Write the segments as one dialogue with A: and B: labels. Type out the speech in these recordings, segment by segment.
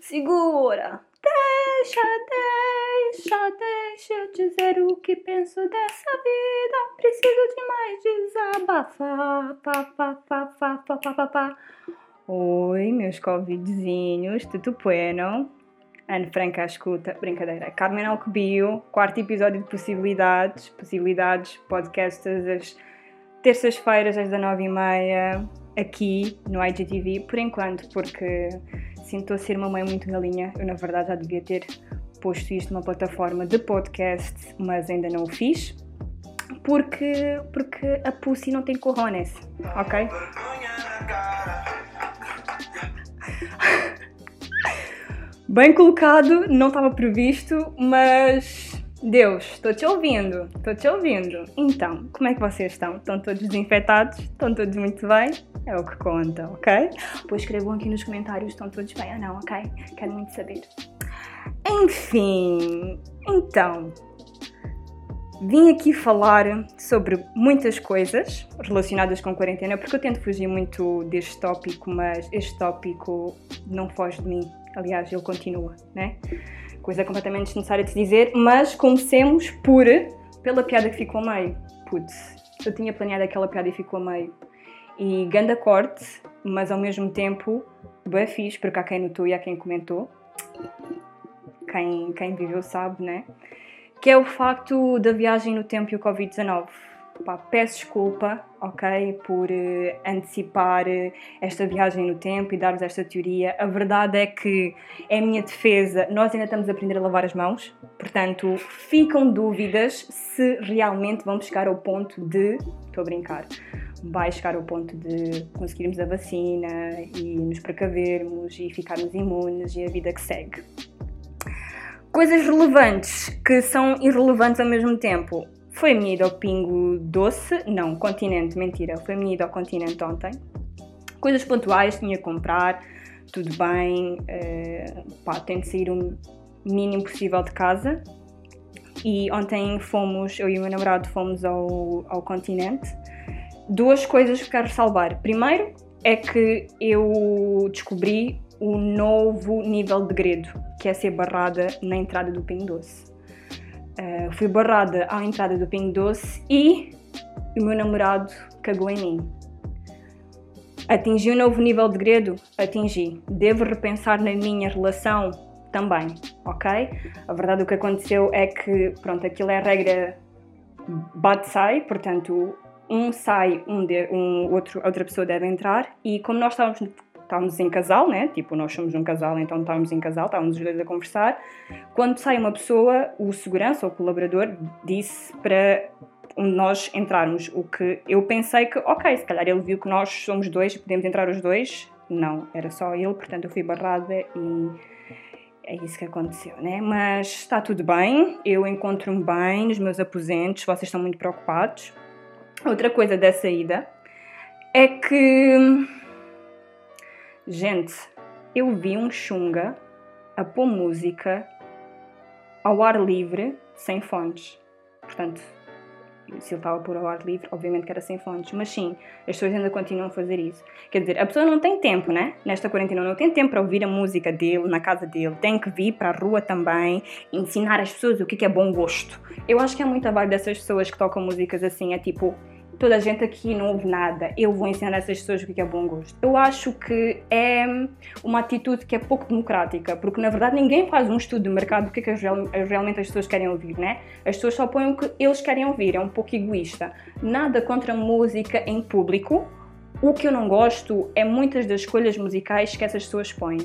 A: Segura! Deixa, deixa, deixa eu dizer o que penso dessa vida. Preciso de mais desabafar. Oi, meus covidzinhos, tudo bueno? Ana Franca à escuta, brincadeira. Carmen Alcobio, quarto episódio de Possibilidades. Possibilidades, podcast às terças-feiras às 19h30 aqui no IGTV, por enquanto, porque sinto a ser uma mãe muito galinha. Eu, na verdade, já devia ter posto isto numa plataforma de podcast, mas ainda não o fiz. Porque, porque a Pussy não tem corones, ok? Bem colocado, não estava previsto, mas Deus, estou te ouvindo, estou te ouvindo. Então, como é que vocês estão? Estão todos desinfetados? Estão todos muito bem? É o que conta, ok? Pois escrevam aqui nos comentários, estão todos bem ou não, ok? Quero muito saber. Enfim, então, vim aqui falar sobre muitas coisas relacionadas com quarentena, porque eu tento fugir muito deste tópico, mas este tópico não foge de mim. Aliás, ele continua, né? Coisa completamente desnecessária de se dizer, mas comecemos por pela piada que ficou a meio. Putz, eu tinha planeado aquela piada e ficou a meio. E ganda corte, mas ao mesmo tempo, bem fixe, porque há quem notou e há quem comentou. Quem, quem viveu sabe, né? Que é o facto da viagem no tempo e o Covid-19 Pá, peço desculpa, ok, por uh, antecipar uh, esta viagem no tempo e dar-vos esta teoria. A verdade é que, é minha defesa, nós ainda estamos a aprender a lavar as mãos, portanto, ficam dúvidas se realmente vamos chegar ao ponto de. Estou a brincar. Vai chegar ao ponto de conseguirmos a vacina e nos precavermos e ficarmos imunes e a vida que segue. Coisas relevantes que são irrelevantes ao mesmo tempo. Foi ida ao Pingo Doce, não, Continente, mentira, foi ida ao Continente ontem. Coisas pontuais, tinha que comprar, tudo bem, uh, pá, tento sair o mínimo possível de casa. E ontem fomos, eu e o meu namorado fomos ao, ao Continente. Duas coisas que quero salvar. Primeiro é que eu descobri o novo nível de gredo, que é ser barrada na entrada do Pingo Doce. Uh, fui barrada à entrada do Pingo Doce e o meu namorado cagou em mim. Atingi um novo nível de gredo? Atingi. Devo repensar na minha relação? Também, ok? A verdade o que aconteceu é que, pronto, aquilo é a regra bate-sai, portanto, um sai, um, de, um outro, outra pessoa deve entrar e como nós estávamos estávamos em casal, né? Tipo, nós somos um casal, então estávamos em casal, estávamos os dois a conversar. Quando sai uma pessoa, o segurança, o colaborador, disse para nós entrarmos. O que eu pensei que, ok, se calhar ele viu que nós somos dois e podemos entrar os dois. Não, era só ele, portanto eu fui barrada e é isso que aconteceu, né? Mas está tudo bem, eu encontro-me bem nos meus aposentos, vocês estão muito preocupados. Outra coisa da saída é que Gente, eu vi um chunga a pôr música ao ar livre, sem fones. Portanto, se ele estava a pôr ao ar livre, obviamente que era sem fones. Mas sim, as pessoas ainda continuam a fazer isso. Quer dizer, a pessoa não tem tempo, né? Nesta quarentena não tem tempo para ouvir a música dele, na casa dele. Tem que vir para a rua também, ensinar as pessoas o que é bom gosto. Eu acho que é muita vibe dessas pessoas que tocam músicas assim, é tipo toda a gente aqui não ouve nada, eu vou ensinar essas pessoas o que é bom gosto. Eu acho que é uma atitude que é pouco democrática, porque na verdade ninguém faz um estudo de mercado do que é que realmente as pessoas querem ouvir, né? As pessoas só põem o que eles querem ouvir, é um pouco egoísta. Nada contra música em público, o que eu não gosto é muitas das escolhas musicais que essas pessoas põem.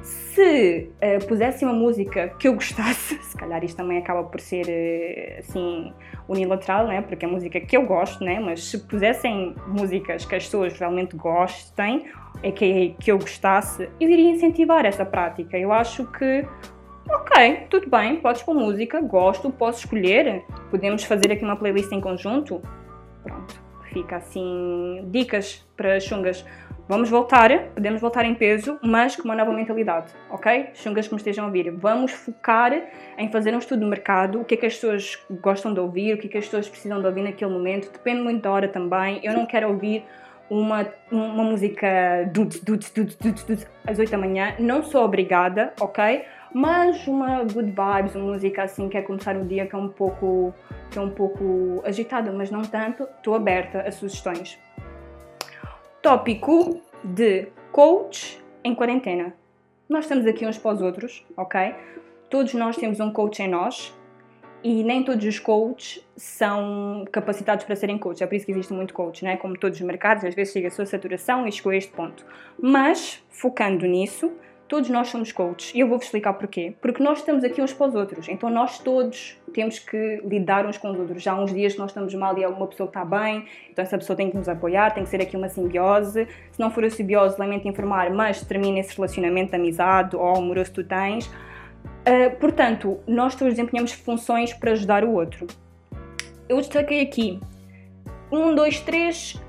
A: Se uh, pusessem uma música que eu gostasse, se calhar isto também acaba por ser uh, assim unilateral, né? porque é música que eu gosto, né? mas se pusessem músicas que as pessoas realmente gostem, é que, que eu gostasse, eu iria incentivar essa prática. Eu acho que Ok, tudo bem, podes pôr música, gosto, posso escolher, podemos fazer aqui uma playlist em conjunto. Pronto, fica assim, dicas para chungas. Vamos voltar, podemos voltar em peso, mas com uma nova mentalidade, ok? Chungas que me estejam a ouvir. Vamos focar em fazer um estudo de mercado, o que é que as pessoas gostam de ouvir, o que é que as pessoas precisam de ouvir naquele momento. Depende muito da hora também. Eu não quero ouvir uma, uma música dudes, dudes, dudes, dudes, dudes, às 8 da manhã. Não sou obrigada, ok? Mas uma good vibes, uma música assim que é começar o dia que é um pouco, que é um pouco agitada, mas não tanto. Estou aberta a sugestões. Tópico de coach em quarentena. Nós estamos aqui uns para os outros, ok? Todos nós temos um coach em nós e nem todos os coaches são capacitados para serem coaches. É por isso que existe muito coach, né? Como todos os mercados, às vezes chega a sua saturação e chegou a este ponto. Mas, focando nisso, todos nós somos coaches. E eu vou-vos explicar porquê. Porque nós estamos aqui uns para os outros. Então nós todos temos que lidar uns com os outros. Já há uns dias que nós estamos mal e há uma pessoa está bem, então essa pessoa tem que nos apoiar, tem que ser aqui uma simbiose. Se não for a simbiose, lamento informar, mas termina esse relacionamento de amizade ou amoroso que tu tens Uh, portanto, nós todos desempenhamos funções para ajudar o outro. Eu destaquei aqui um, dois, três,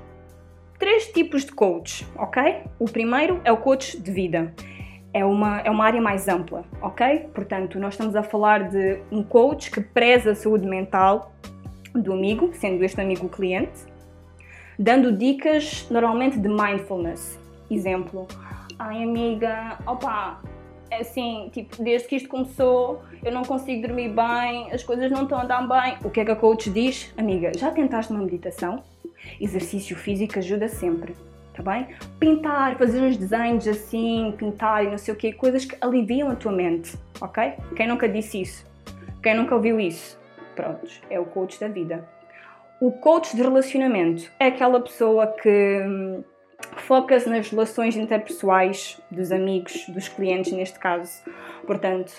A: três tipos de coach, ok? O primeiro é o coach de vida. É uma, é uma área mais ampla, ok? Portanto, nós estamos a falar de um coach que preza a saúde mental do amigo, sendo este amigo o cliente, dando dicas normalmente de mindfulness. Exemplo, ai amiga, opa, é assim, tipo, desde que isto começou, eu não consigo dormir bem, as coisas não estão a andar bem. O que é que a coach diz? Amiga, já tentaste uma meditação? Exercício físico ajuda sempre, tá bem? Pintar, fazer uns desenhos assim, pintar e não sei o quê, coisas que aliviam a tua mente, ok? Quem nunca disse isso? Quem nunca ouviu isso? Prontos, é o coach da vida. O coach de relacionamento é aquela pessoa que hum, foca-se nas relações interpessoais dos amigos, dos clientes neste caso. Portanto,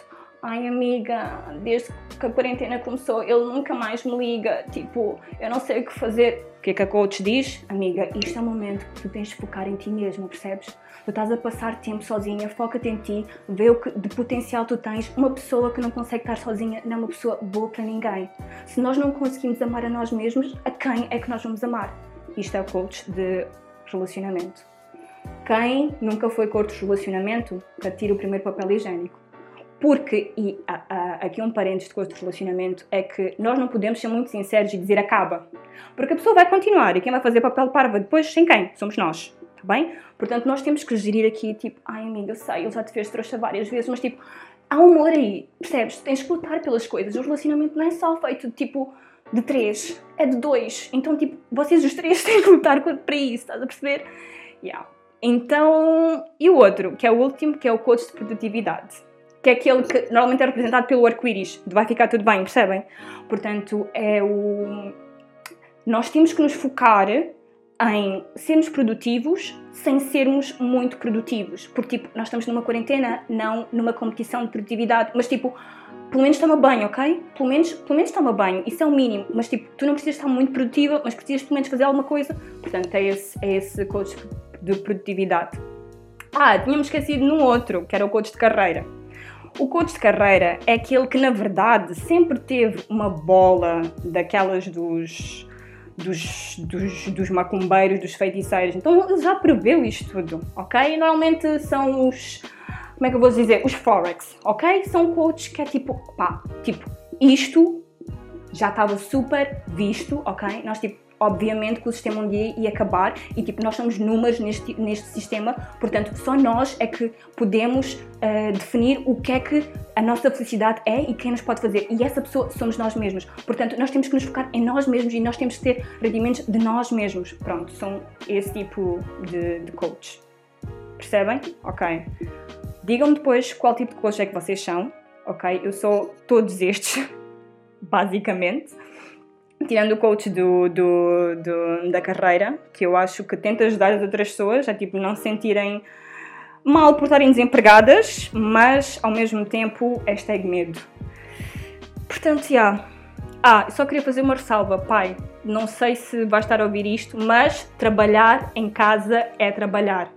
A: ai amiga, desde que a quarentena começou, ele nunca mais me liga, tipo, eu não sei o que fazer. O que é que a coach diz? Amiga, isto é um momento que tu tens de focar em ti mesmo, percebes? Tu estás a passar tempo sozinha, foca-te em ti, vê o que de potencial tu tens. Uma pessoa que não consegue estar sozinha não é uma pessoa boa para ninguém. Se nós não conseguimos amar a nós mesmos, a quem é que nós vamos amar? Isto é o coach de relacionamento. Quem nunca foi corto de relacionamento, que atira o primeiro papel higiênico. Porque, e a, a, aqui um parênteses de coisa de relacionamento, é que nós não podemos ser muito sinceros e dizer acaba. Porque a pessoa vai continuar e quem vai fazer papel parva depois, sem quem? Somos nós. Tá bem? Portanto, nós temos que gerir aqui, tipo, ai amiga, eu sei, ele já te fez trouxa várias vezes, mas tipo, há um amor aí, percebes? Tens que lutar pelas coisas. O relacionamento não é só feito, tipo, de três, é de dois. Então, tipo, vocês os três têm que lutar para isso, estás a perceber? Yeah. Então, e o outro, que é o último, que é o coach de produtividade, que é aquele que normalmente é representado pelo arco-íris, de vai ficar tudo bem, percebem? Portanto, é o. Nós temos que nos focar em sermos produtivos sem sermos muito produtivos. Porque, tipo, nós estamos numa quarentena, não numa competição de produtividade, mas, tipo, pelo menos toma banho, ok? Pelo menos, pelo menos toma banho, isso é o mínimo. Mas, tipo, tu não precisas estar muito produtiva, mas precisas pelo menos fazer alguma coisa. Portanto, é esse, é esse coach de produtividade. Ah, tínhamos esquecido num outro, que era o coach de carreira. O coach de carreira é aquele que, na verdade, sempre teve uma bola daquelas dos dos, dos, dos macumbeiros, dos feiticeiros. Então ele já preveu isto tudo, ok? Normalmente são os. Como é que eu vou dizer? Os Forex, ok? São coaches que é tipo, pá, tipo, isto já estava super visto, ok? Nós tipo obviamente que o sistema um dia ia acabar e tipo nós somos números neste, neste sistema, portanto só nós é que podemos uh, definir o que é que a nossa felicidade é e quem nos pode fazer e essa pessoa somos nós mesmos, portanto nós temos que nos focar em nós mesmos e nós temos que ter rendimentos de nós mesmos, pronto, são esse tipo de, de coach. Percebem? Ok. Digam-me depois qual tipo de coach é que vocês são, ok? Eu sou todos estes, basicamente tirando o coach do, do, do, da carreira, que eu acho que tenta ajudar as outras pessoas a tipo, não se sentirem mal por estarem desempregadas, mas ao mesmo tempo hashtag medo. Portanto, já. Ah, só queria fazer uma ressalva, pai. Não sei se vais estar a ouvir isto, mas trabalhar em casa é trabalhar.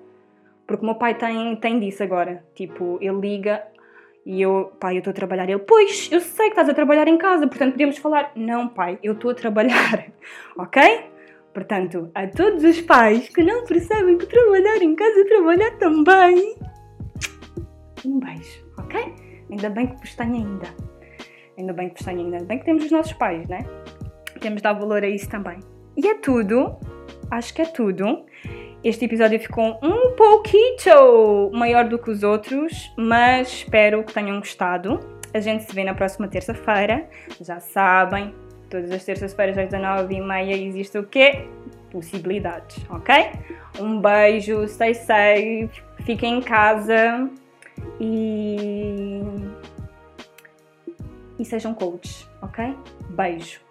A: Porque o meu pai tem, tem disso agora. Tipo, ele liga e eu, pai, eu estou a trabalhar. Ele, pois, eu sei que estás a trabalhar em casa, portanto podemos falar. Não, pai, eu estou a trabalhar, ok? Portanto, a todos os pais que não percebem que trabalhar em casa é trabalhar também, um beijo, ok? Ainda bem que vos tenho ainda. Ainda bem que vos tenho ainda. Ainda bem que temos os nossos pais, né? Temos de dar valor a isso também. E é tudo. Acho que é tudo. Este episódio ficou um pouquinho maior do que os outros, mas espero que tenham gostado. A gente se vê na próxima terça-feira. Já sabem, todas as terças-feiras às 19h30 existe o quê? Possibilidades, ok? Um beijo, stay safe, fiquem em casa e. e sejam coaches, ok? Beijo.